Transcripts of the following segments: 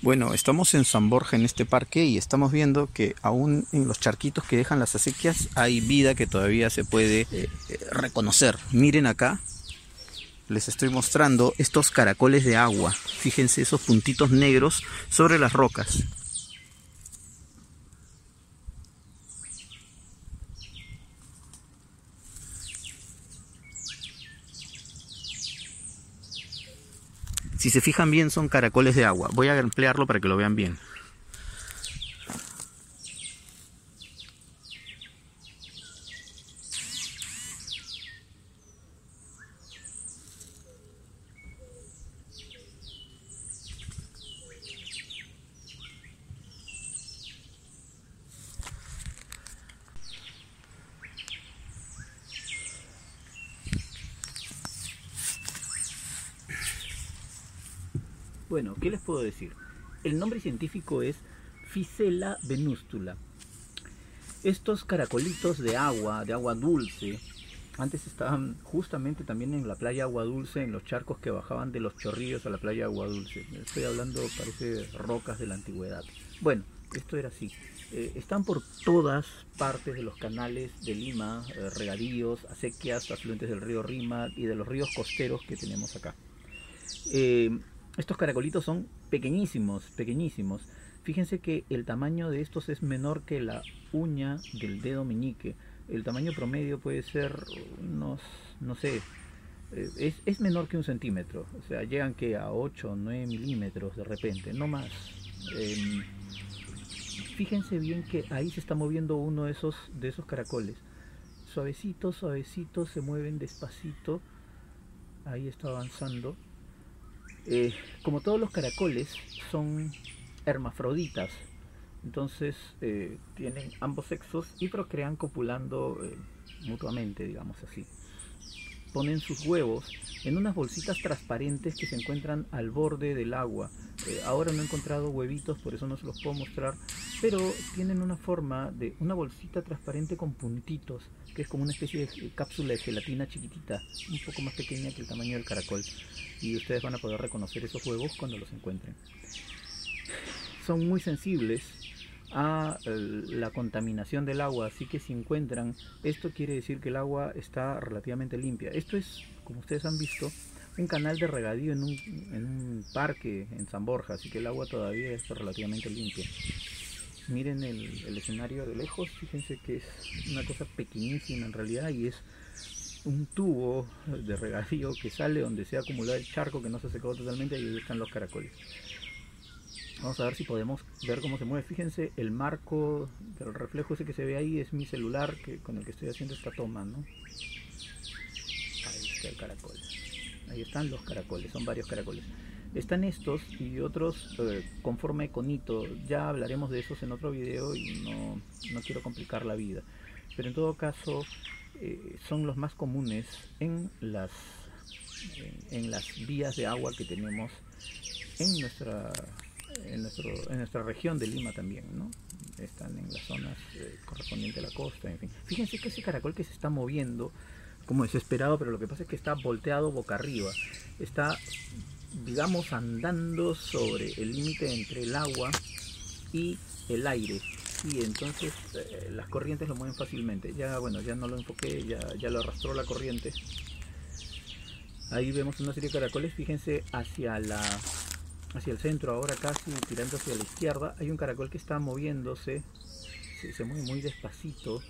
Bueno, estamos en San Borja en este parque y estamos viendo que aún en los charquitos que dejan las acequias hay vida que todavía se puede eh, eh, reconocer. Miren acá, les estoy mostrando estos caracoles de agua. Fíjense esos puntitos negros sobre las rocas. Si se fijan bien son caracoles de agua. Voy a emplearlo para que lo vean bien. Bueno, ¿qué les puedo decir? El nombre científico es Ficela venústula. Estos caracolitos de agua, de agua dulce, antes estaban justamente también en la playa Agua Dulce, en los charcos que bajaban de los chorrillos a la playa Agua Dulce. Estoy hablando, parece, rocas de la antigüedad. Bueno, esto era así. Eh, están por todas partes de los canales de Lima, eh, regadíos, acequias, afluentes del río Rima y de los ríos costeros que tenemos acá. Eh, estos caracolitos son pequeñísimos, pequeñísimos. Fíjense que el tamaño de estos es menor que la uña del dedo meñique. El tamaño promedio puede ser unos, no sé, eh, es, menor que un centímetro. O sea, llegan que a 8 o 9 milímetros de repente, no más. Em, fíjense bien que ahí se está moviendo uno de esos, de esos caracoles. Suavecito, suavecito, se mueven despacito. Ahí está avanzando eh, como todos los caracoles, son hermafroditas. Entonces eh, tienen ambos sexos y procrean copulando eh, mutuamente, digamos así. Ponen sus huevos en unas bolsitas transparentes que se encuentran al borde del agua. Ahora no he encontrado huevitos, por eso no se los puedo mostrar, pero tienen una forma de una bolsita transparente con puntitos, que es como una especie de cápsula de gelatina chiquitita, un poco más pequeña que el tamaño del caracol y ustedes van a poder reconocer esos huevos cuando los encuentren. Son muy sensibles a la contaminación del agua, así que si encuentran, esto quiere decir que el agua está relativamente limpia. Esto es, como ustedes han visto, un canal de regadío en un, parque en San Borja, así que el agua todavía es relativamente limpia. Miren el, el escenario de lejos, fíjense que es una cosa pequeñísima en realidad y es un tubo de regadío que sale donde se ha acumulado el charco que no se ha secado totalmente y ahí están los caracoles. Vamos a ver si podemos ver cómo se mueve. Fíjense, el marco del reflejo ese que se ve ahí es mi celular que, con el que estoy haciendo esta toma, ¿no? Ahí está el caracol. Ahí están los caracoles, son varios caracoles. Están estos y otros eh, con forma de conito. Ya hablaremos de esos en otro video y no, no quiero complicar la vida. Pero en todo caso, eh, son los más comunes en las, en, las vías de agua que tenemos en nuestra, en, nuestro, en nuestra región de Lima también, ¿no? Están en las zonas eh, correspondientes a la costa, en fin. Fíjense que ese caracol que se está moviendo como desesperado, pero lo que pasa es que está volteado boca arriba. Está, digamos, andando sobre el límite entre el agua y el aire y entonces eh, las corrientes lo mueven fácilmente. Ya bueno, ya no lo enfoqué, ya, ya lo arrastró la corriente. Ahí vemos una serie de caracoles, fíjense hacia la hacia el centro ahora casi tirando hacia la izquierda, hay un caracol que está moviéndose, se, mueve muy despacito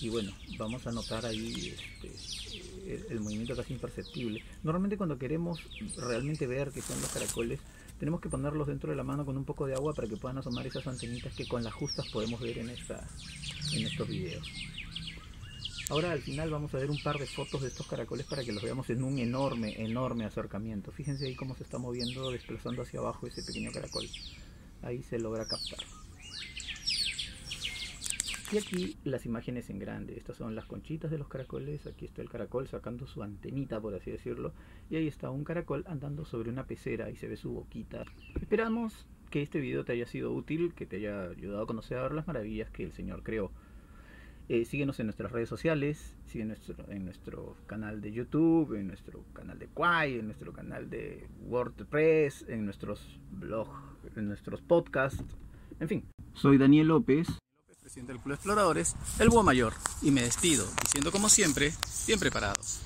y bueno, vamos a notar ahí este, el, movimiento casi imperceptible. Normalmente cuando queremos realmente ver que son los caracoles, tenemos que ponerlos dentro de la mano con un poco de agua para que puedan asomar esas antenitas que con las justas podemos ver en, esta, en estos videos. Ahora al final vamos a ver un par de fotos de estos caracoles para que los veamos en un enorme, enorme acercamiento. Fíjense ahí cómo se está moviendo, desplazando hacia abajo ese pequeño caracol. Ahí se logra captar. Y aquí las imágenes en grande. Estas son las conchitas de los caracoles. Aquí está el caracol sacando su antenita, por así decirlo. Y ahí está un caracol andando sobre una pecera y se ve su boquita. Esperamos que este video te haya sido útil, que te haya ayudado a conocer las maravillas que el Señor creó. Eh, síguenos en nuestras redes sociales, sigue en nuestro canal de YouTube, en nuestro canal de Quai, en nuestro canal de WordPress, en nuestros blogs, en nuestros podcasts, en fin. Soy Daniel López presidente del Club Exploradores, el Búho Mayor, y me despido diciendo como siempre, bien preparados.